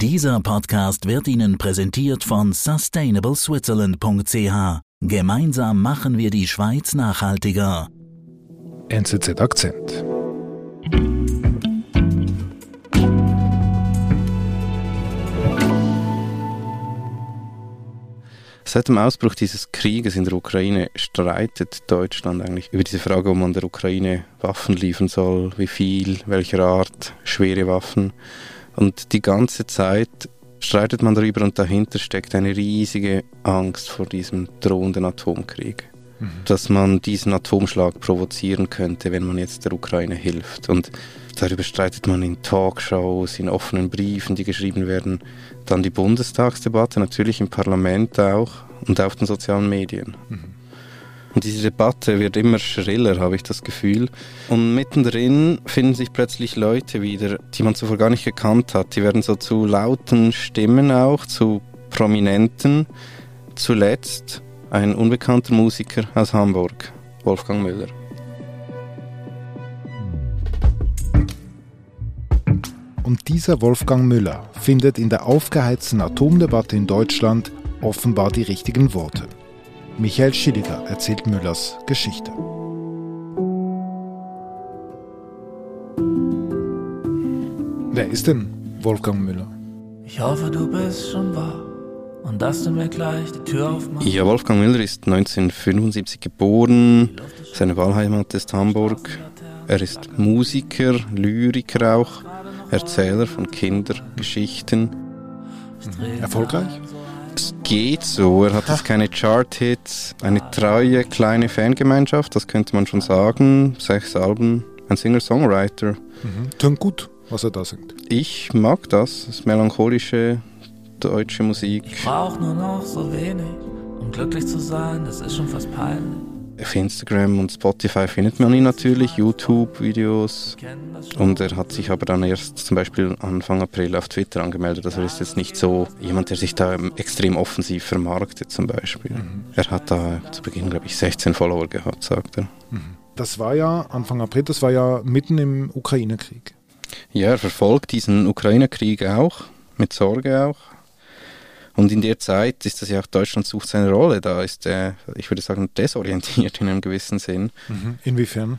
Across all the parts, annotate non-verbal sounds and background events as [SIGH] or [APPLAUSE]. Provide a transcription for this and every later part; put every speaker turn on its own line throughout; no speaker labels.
Dieser Podcast wird Ihnen präsentiert von sustainableswitzerland.ch. Gemeinsam machen wir die Schweiz nachhaltiger.
NZZ Akzent.
Seit dem Ausbruch dieses Krieges in der Ukraine streitet Deutschland eigentlich über diese Frage, ob man der Ukraine Waffen liefern soll, wie viel, welcher Art, schwere Waffen. Und die ganze Zeit streitet man darüber und dahinter steckt eine riesige Angst vor diesem drohenden Atomkrieg. Mhm. Dass man diesen Atomschlag provozieren könnte, wenn man jetzt der Ukraine hilft. Und darüber streitet man in Talkshows, in offenen Briefen, die geschrieben werden. Dann die Bundestagsdebatte, natürlich im Parlament auch und auf den sozialen Medien. Mhm. Und diese Debatte wird immer schriller, habe ich das Gefühl. Und mittendrin finden sich plötzlich Leute wieder, die man zuvor gar nicht gekannt hat. Die werden so zu lauten Stimmen auch, zu prominenten. Zuletzt ein unbekannter Musiker aus Hamburg, Wolfgang Müller.
Und dieser Wolfgang Müller findet in der aufgeheizten Atomdebatte in Deutschland offenbar die richtigen Worte. Michael Schilliger erzählt Müllers Geschichte. Wer ist denn Wolfgang Müller?
Ich hoffe, du bist schon wach und dass du mir gleich die Tür aufmachst.
Ja, Wolfgang Müller ist 1975 geboren. Seine Wahlheimat ist Hamburg. Er ist Musiker, Lyriker auch, Erzähler von Kindergeschichten.
Erfolgreich?
Geht so. Er hat jetzt keine Chart-Hits, eine treue kleine Fangemeinschaft, das könnte man schon sagen. Sechs Alben, ein Singer-Songwriter.
Mhm. Tönt gut, was er da singt.
Ich mag das, das melancholische deutsche Musik.
Ich brauch nur noch so wenig, um glücklich zu sein, das ist schon fast peinlich.
Auf Instagram und Spotify findet man ihn natürlich, YouTube-Videos. Und er hat sich aber dann erst zum Beispiel Anfang April auf Twitter angemeldet. Also er ist jetzt nicht so jemand, der sich da extrem offensiv vermarktet zum Beispiel. Mhm. Er hat da zu Beginn, glaube ich, 16 Follower gehabt, sagt er.
Mhm. Das war ja Anfang April, das war ja mitten im Ukraine-Krieg.
Ja, er verfolgt diesen Ukraine-Krieg auch, mit Sorge auch. Und in der Zeit ist das ja auch Deutschland sucht seine Rolle. Da ist er, ich würde sagen, desorientiert in einem gewissen Sinn.
Mhm. Inwiefern?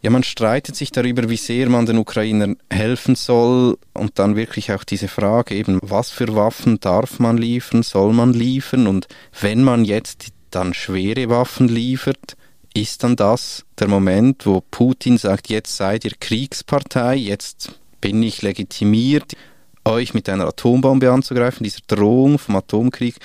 Ja, man streitet sich darüber, wie sehr man den Ukrainern helfen soll und dann wirklich auch diese Frage eben, was für Waffen darf man liefern, soll man liefern und wenn man jetzt dann schwere Waffen liefert, ist dann das der Moment, wo Putin sagt, jetzt seid ihr Kriegspartei, jetzt bin ich legitimiert euch mit einer Atombombe anzugreifen, dieser Drohung vom Atomkrieg,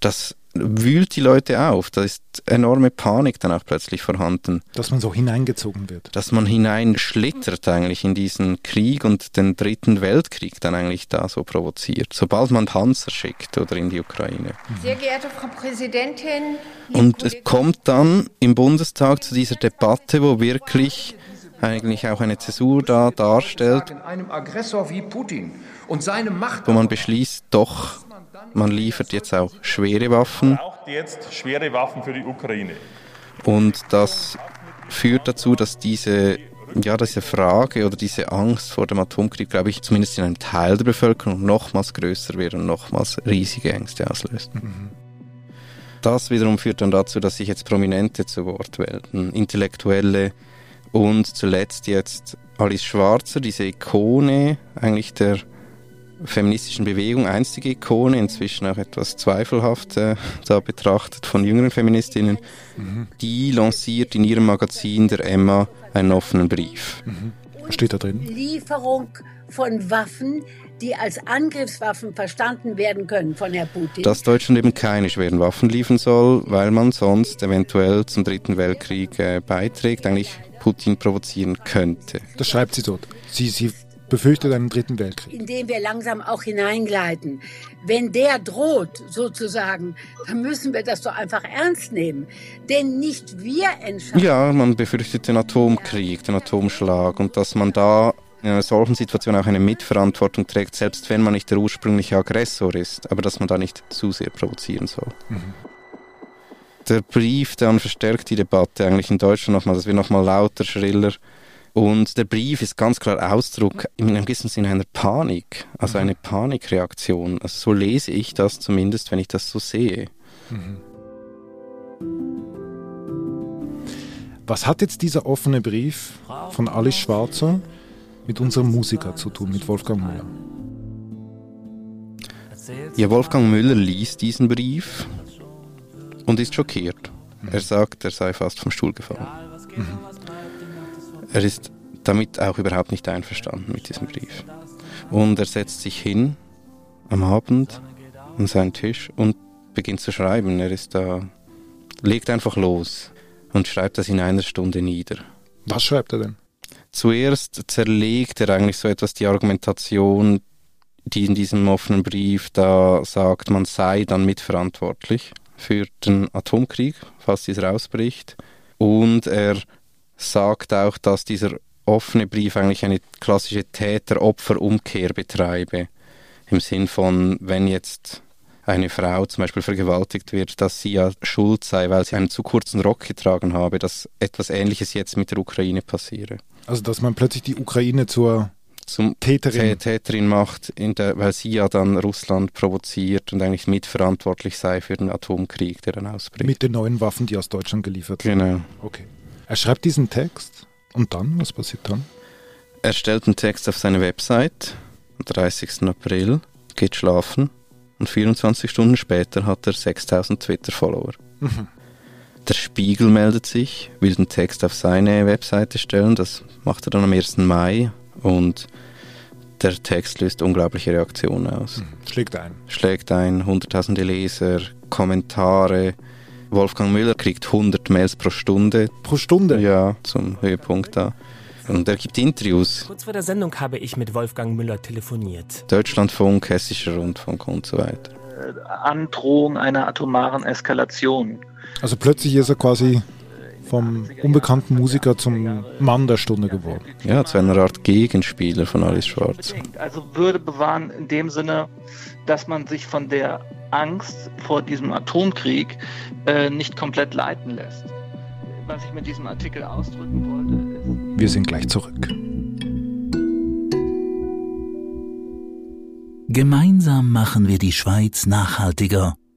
das wühlt die Leute auf. Da ist enorme Panik dann auch plötzlich vorhanden.
Dass man so hineingezogen wird.
Dass man hineinschlittert eigentlich in diesen Krieg und den dritten Weltkrieg dann eigentlich da so provoziert. Sobald man Panzer schickt oder in die Ukraine.
Sehr geehrte Frau Präsidentin.
Und es kommt dann im Bundestag zu dieser Debatte, wo wirklich eigentlich auch eine Zäsur da darstellt.
Einem Aggressor wie Putin und seine Macht.
Wo man beschließt, doch, man liefert jetzt auch schwere Waffen.
Schwere Waffen für die Ukraine.
Und das führt dazu, dass diese ja, diese Frage oder diese Angst vor dem Atomkrieg, glaube ich, zumindest in einem Teil der Bevölkerung nochmals größer wird und nochmals riesige Ängste auslöst. Mhm. Das wiederum führt dann dazu, dass sich jetzt Prominente zu Wort melden, Intellektuelle und zuletzt jetzt Alice Schwarzer, diese Ikone eigentlich der feministischen Bewegung, einstige Ikone, inzwischen auch etwas zweifelhaft äh, da betrachtet von jüngeren Feministinnen, mhm. die lanciert in ihrem Magazin der Emma einen offenen Brief.
Mhm. Was steht da drin?
Lieferung von Waffen, die als Angriffswaffen verstanden werden können von Herrn Putin.
Dass Deutschland eben keine schweren Waffen liefern soll, weil man sonst eventuell zum Dritten Weltkrieg äh, beiträgt, eigentlich Putin provozieren könnte.
Das schreibt sie dort. Sie, sie befürchtet einen dritten Weltkrieg.
Indem wir langsam auch hineingleiten. Wenn der droht, sozusagen, dann müssen wir das doch einfach ernst nehmen. Denn nicht wir entscheiden.
Ja, man befürchtet den Atomkrieg, den Atomschlag und dass man da in einer solchen Situation auch eine Mitverantwortung trägt, selbst wenn man nicht der ursprüngliche Aggressor ist, aber dass man da nicht zu sehr provozieren soll. Mhm. Der Brief dann verstärkt die Debatte eigentlich in Deutschland nochmal, dass wir nochmal lauter, schriller Und der Brief ist ganz klar Ausdruck in einem gewissen Sinne einer Panik, also eine Panikreaktion. Also so lese ich das zumindest, wenn ich das so sehe.
Was hat jetzt dieser offene Brief von Alice Schwarzer mit unserem Musiker zu tun, mit Wolfgang Müller?
Ja, Wolfgang Müller liest diesen Brief und ist schockiert. Er sagt, er sei fast vom Stuhl gefallen. Er ist damit auch überhaupt nicht einverstanden mit diesem Brief. Und er setzt sich hin am Abend an seinen Tisch und beginnt zu schreiben. Er ist da, legt einfach los und schreibt das in einer Stunde nieder.
Was schreibt er denn?
Zuerst zerlegt er eigentlich so etwas die Argumentation, die in diesem offenen Brief da sagt, man sei dann mitverantwortlich für den Atomkrieg, falls dieser ausbricht. Und er sagt auch, dass dieser offene Brief eigentlich eine klassische Täter-Opfer-Umkehr betreibe. Im Sinn von, wenn jetzt eine Frau zum Beispiel vergewaltigt wird, dass sie ja schuld sei, weil sie einen zu kurzen Rock getragen habe, dass etwas Ähnliches jetzt mit der Ukraine passiere.
Also, dass man plötzlich die Ukraine zur
Zum
Täterin.
Täterin macht, in der, weil sie ja dann Russland provoziert und eigentlich mitverantwortlich sei für den Atomkrieg, der dann ausbricht.
mit den neuen Waffen, die aus Deutschland geliefert werden.
genau.
Okay. Er schreibt diesen Text und dann, was passiert dann?
Er stellt einen Text auf seine Website am 30. April, geht schlafen und 24 Stunden später hat er 6000 Twitter-Follower. Der Spiegel meldet sich, will den Text auf seine Webseite stellen, das macht er dann am 1. Mai und der Text löst unglaubliche Reaktionen aus.
Schlägt ein.
Schlägt ein, hunderttausende Leser, Kommentare. Wolfgang Müller kriegt 100 Mails pro Stunde,
Pro Stunde.
ja, zum Höhepunkt da. Und er gibt Interviews,
Kurz vor der Sendung habe ich mit Wolfgang Müller telefoniert.
Deutschlandfunk, Hessischer Rundfunk und so weiter.
Androhung einer atomaren Eskalation.
Also plötzlich ist er quasi vom unbekannten Musiker zum Mann der Stunde geworden.
Ja, zu einer Art Gegenspieler von Alice Schwarz.
Also Würde bewahren in dem Sinne, dass man sich von der Angst vor diesem Atomkrieg äh, nicht komplett leiten lässt. Was ich mit diesem Artikel ausdrücken wollte, ist,
Wir sind gleich zurück.
Gemeinsam machen wir die Schweiz nachhaltiger.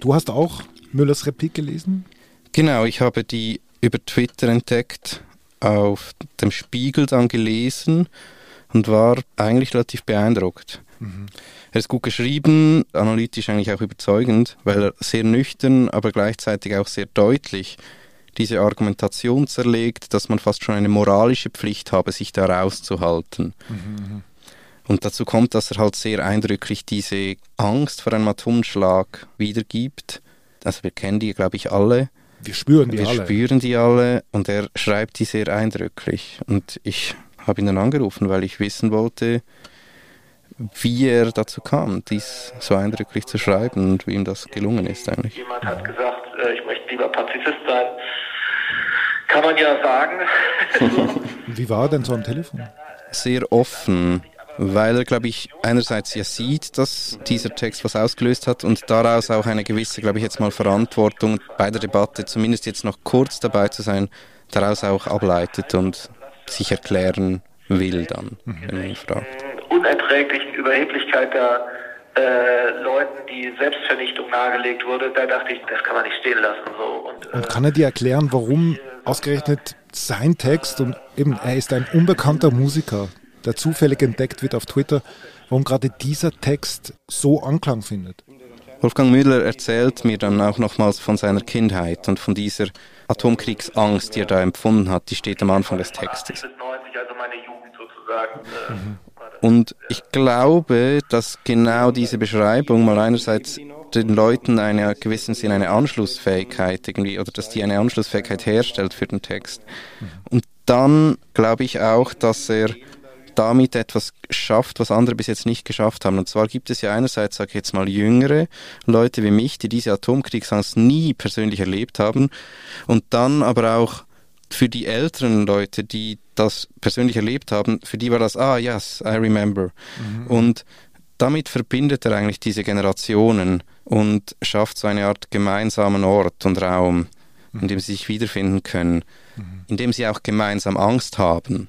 Du hast auch Müllers Replik gelesen?
Genau, ich habe die über Twitter entdeckt, auf dem Spiegel dann gelesen und war eigentlich relativ beeindruckt. Er ist gut geschrieben, analytisch eigentlich auch überzeugend, weil er sehr nüchtern, aber gleichzeitig auch sehr deutlich diese Argumentation zerlegt, dass man fast schon eine moralische Pflicht habe, sich da rauszuhalten. Und dazu kommt, dass er halt sehr eindrücklich diese Angst vor einem Atomschlag wiedergibt. Also wir kennen die, glaube ich, alle.
Wir spüren die
wir
alle.
spüren die alle und er schreibt die sehr eindrücklich. Und ich habe ihn dann angerufen, weil ich wissen wollte, wie er dazu kam, dies so eindrücklich zu schreiben und wie ihm das gelungen ist eigentlich.
Jemand hat gesagt, äh, ich möchte lieber Pazifist sein. Kann man ja sagen. [LAUGHS]
Wie war er denn so am Telefon?
Sehr offen, weil er, glaube ich, einerseits ja sieht, dass dieser Text was ausgelöst hat und daraus auch eine gewisse, glaube ich, jetzt mal Verantwortung bei der Debatte, zumindest jetzt noch kurz dabei zu sein, daraus auch ableitet und sich erklären will dann, wenn man ihn fragt.
unerträglichen Überheblichkeit der äh, Leuten, die Selbstvernichtung nahegelegt wurde, da dachte ich, das kann man nicht stehen lassen. So. Und, äh,
Und kann er dir erklären, warum ausgerechnet sein Text und eben er ist ein unbekannter Musiker, der zufällig entdeckt wird auf Twitter, warum gerade dieser Text so Anklang findet?
Wolfgang Müller erzählt mir dann auch nochmals von seiner Kindheit und von dieser Atomkriegsangst, die er da empfunden hat. Die steht am Anfang des Textes.
90, meine Jugend sozusagen.
Und ich glaube, dass genau diese Beschreibung mal einerseits den Leuten eine gewissen Sinn eine Anschlussfähigkeit irgendwie oder dass die eine Anschlussfähigkeit herstellt für den Text. Und dann glaube ich auch, dass er damit etwas schafft, was andere bis jetzt nicht geschafft haben. Und zwar gibt es ja einerseits, sage ich jetzt mal, jüngere Leute wie mich, die diese Atomkriegsangst nie persönlich erlebt haben. Und dann aber auch für die älteren Leute, die das persönlich erlebt haben, für die war das, ah, yes, I remember. Mhm. Und damit verbindet er eigentlich diese Generationen und schafft so eine Art gemeinsamen Ort und Raum, in dem sie sich wiederfinden können, mhm. in dem sie auch gemeinsam Angst haben.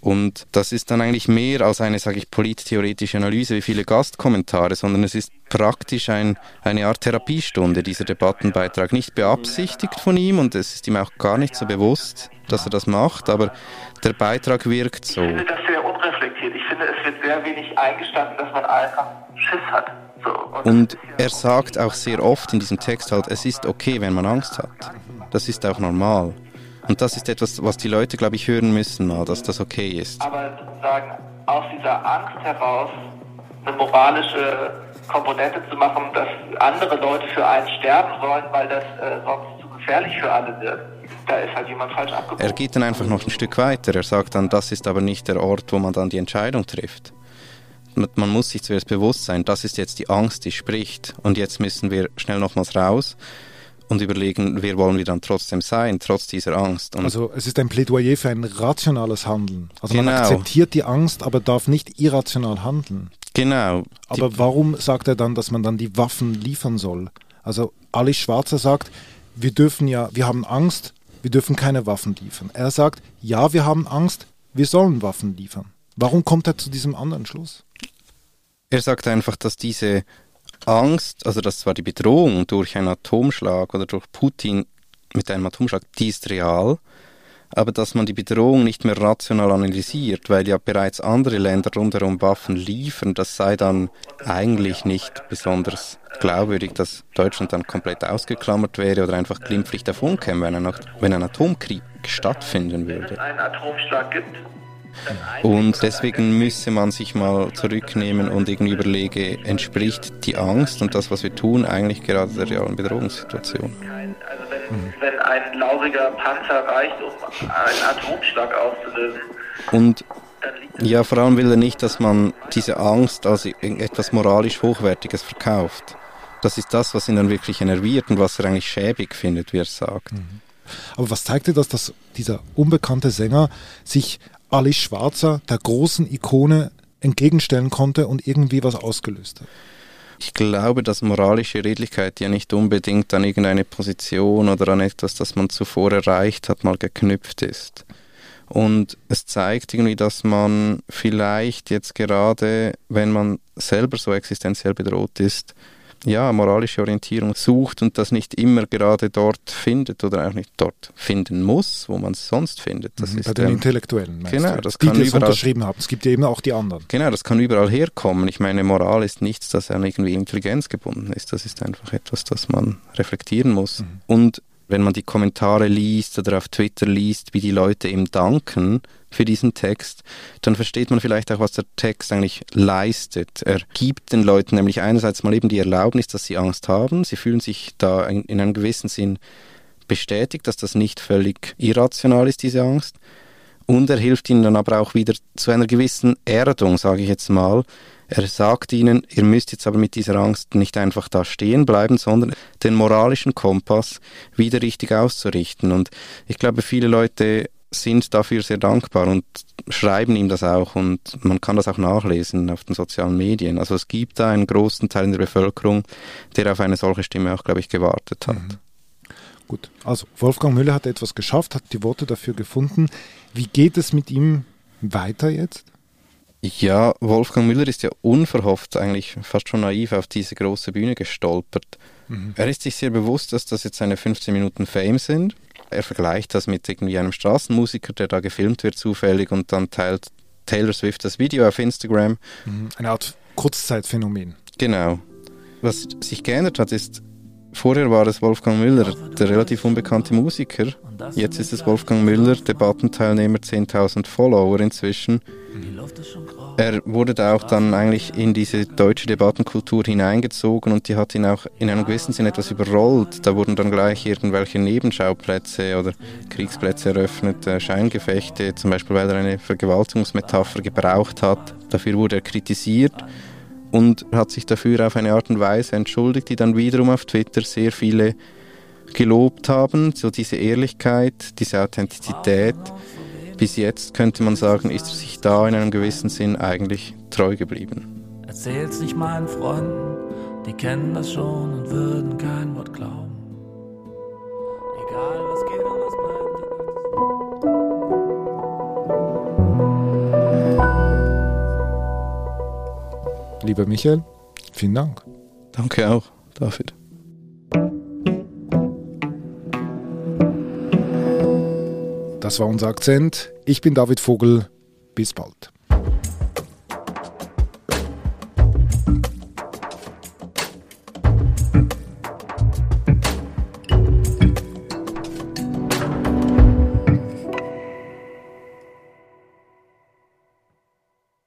Und das ist dann eigentlich mehr als eine, sage ich, polittheoretische Analyse wie viele Gastkommentare, sondern es ist praktisch ein, eine Art Therapiestunde, dieser Debattenbeitrag. Nicht beabsichtigt von ihm und es ist ihm auch gar nicht so bewusst, dass er das macht, aber der Beitrag wirkt so. Ich
finde das sehr unreflektiert. Ich finde, es wird sehr wenig eingestanden, dass man einfach Schiss hat.
So, und, und er sagt auch sehr oft in diesem Text halt, es ist okay, wenn man Angst hat. Das ist auch normal. Und das ist etwas, was die Leute, glaube ich, hören müssen, mal, dass das okay ist.
Aber sozusagen aus dieser Angst heraus eine moralische Komponente zu machen, dass andere Leute für einen sterben sollen, weil das äh, sonst zu gefährlich für alle wird. Da ist halt jemand falsch abgebogen.
Er geht dann einfach noch ein Stück weiter. Er sagt dann, das ist aber nicht der Ort, wo man dann die Entscheidung trifft. Man muss sich zuerst bewusst sein, das ist jetzt die Angst, die spricht. Und jetzt müssen wir schnell nochmals raus und überlegen, wer wollen wir dann trotzdem sein, trotz dieser Angst. Und
also es ist ein Plädoyer für ein rationales Handeln. Also genau. man akzeptiert die Angst, aber darf nicht irrational handeln.
Genau.
Aber die warum sagt er dann, dass man dann die Waffen liefern soll? Also Alice Schwarzer sagt, wir dürfen ja, wir haben Angst, wir dürfen keine Waffen liefern. Er sagt, ja, wir haben Angst, wir sollen Waffen liefern. Warum kommt er zu diesem anderen Schluss?
Er sagt einfach, dass diese Angst, also dass zwar die Bedrohung durch einen Atomschlag oder durch Putin mit einem Atomschlag, die ist real, aber dass man die Bedrohung nicht mehr rational analysiert, weil ja bereits andere Länder rundherum Waffen liefern, das sei dann eigentlich nicht besonders glaubwürdig, dass Deutschland dann komplett ausgeklammert wäre oder einfach glimpflich davon käme, wenn ein, wenn ein Atomkrieg stattfinden würde. Wenn es
einen Atomschlag gibt,
und deswegen müsse man sich mal zurücknehmen und irgendwie überlegen, entspricht die Angst und das, was wir tun, eigentlich gerade der realen Bedrohungssituation.
Also wenn, wenn ein lauriger Panzer reicht, um einen Atomschlag auszulösen.
Und ja, vor allem will er nicht, dass man diese Angst als etwas moralisch Hochwertiges verkauft. Das ist das, was ihn dann wirklich enerviert und was er eigentlich schäbig findet, wie er sagt. Mhm.
Aber was zeigte das, dass dieser unbekannte Sänger sich Alice Schwarzer, der großen Ikone, entgegenstellen konnte und irgendwie was ausgelöst hat?
Ich glaube, dass moralische Redlichkeit ja nicht unbedingt an irgendeine Position oder an etwas, das man zuvor erreicht hat, mal geknüpft ist. Und es zeigt irgendwie, dass man vielleicht jetzt gerade, wenn man selber so existenziell bedroht ist, ja, moralische Orientierung sucht und das nicht immer gerade dort findet oder auch nicht dort finden muss, wo man es sonst findet. Das
mhm,
ist,
bei den ähm, Intellektuellen.
Genau, das
die,
kann
die
überall,
unterschrieben haben. Es gibt ja eben auch die anderen.
Genau, das kann überall herkommen. Ich meine, Moral ist nichts, das an irgendwie Intelligenz gebunden ist. Das ist einfach etwas, das man reflektieren muss. Mhm. Und wenn man die Kommentare liest oder auf Twitter liest, wie die Leute ihm danken für diesen Text, dann versteht man vielleicht auch, was der Text eigentlich leistet. Er gibt den Leuten nämlich einerseits mal eben die Erlaubnis, dass sie Angst haben. Sie fühlen sich da in, einem gewissen Sinn bestätigt, dass das nicht völlig irrational ist, diese Angst. Und er hilft ihnen dann aber auch wieder zu einer gewissen Erdung, sage ich jetzt mal, er sagt ihnen, ihr müsst jetzt aber mit dieser Angst nicht einfach da stehen bleiben, sondern den moralischen Kompass wieder richtig auszurichten. Und ich glaube, viele Leute sind dafür sehr dankbar und schreiben ihm das auch und man kann das auch nachlesen auf den sozialen Medien. Also es gibt da einen großen Teil in der Bevölkerung, der auf eine solche Stimme auch, glaube ich, gewartet hat. Mhm.
Gut, also Wolfgang Müller hat etwas geschafft, hat die Worte dafür gefunden. Wie geht es mit ihm weiter jetzt?
Ja, Wolfgang Müller ist ja unverhofft eigentlich fast schon naiv auf diese große Bühne gestolpert. Mhm. Er ist sich sehr bewusst, dass das jetzt seine 15 Minuten Fame sind. Er vergleicht das mit irgendwie einem Straßenmusiker, der da gefilmt wird zufällig und dann teilt Taylor Swift das Video auf Instagram.
Mhm. Eine Art Kurzzeitphänomen.
Genau. Was sich geändert hat, ist, Vorher war es Wolfgang Müller, der relativ unbekannte Musiker. Jetzt ist es Wolfgang Müller, Debattenteilnehmer, 10.000 Follower inzwischen. Er wurde da auch dann eigentlich in diese deutsche Debattenkultur hineingezogen und die hat ihn auch in einem gewissen Sinn etwas überrollt. Da wurden dann gleich irgendwelche Nebenschauplätze oder Kriegsplätze eröffnet, äh, Scheingefechte, zum Beispiel weil er eine Vergewaltigungsmetapher gebraucht hat. Dafür wurde er kritisiert und hat sich dafür auf eine Art und Weise entschuldigt, die dann wiederum auf Twitter sehr viele gelobt haben, so diese Ehrlichkeit, diese Authentizität. Bis jetzt könnte man sagen, ist sich da in einem gewissen Sinn eigentlich treu geblieben.
Erzähl's nicht meinen Freunden, die kennen das schon und würden kein Wort glauben.
Lieber Michael, vielen Dank.
Danke auch, David.
Das war unser Akzent. Ich bin David Vogel. Bis bald.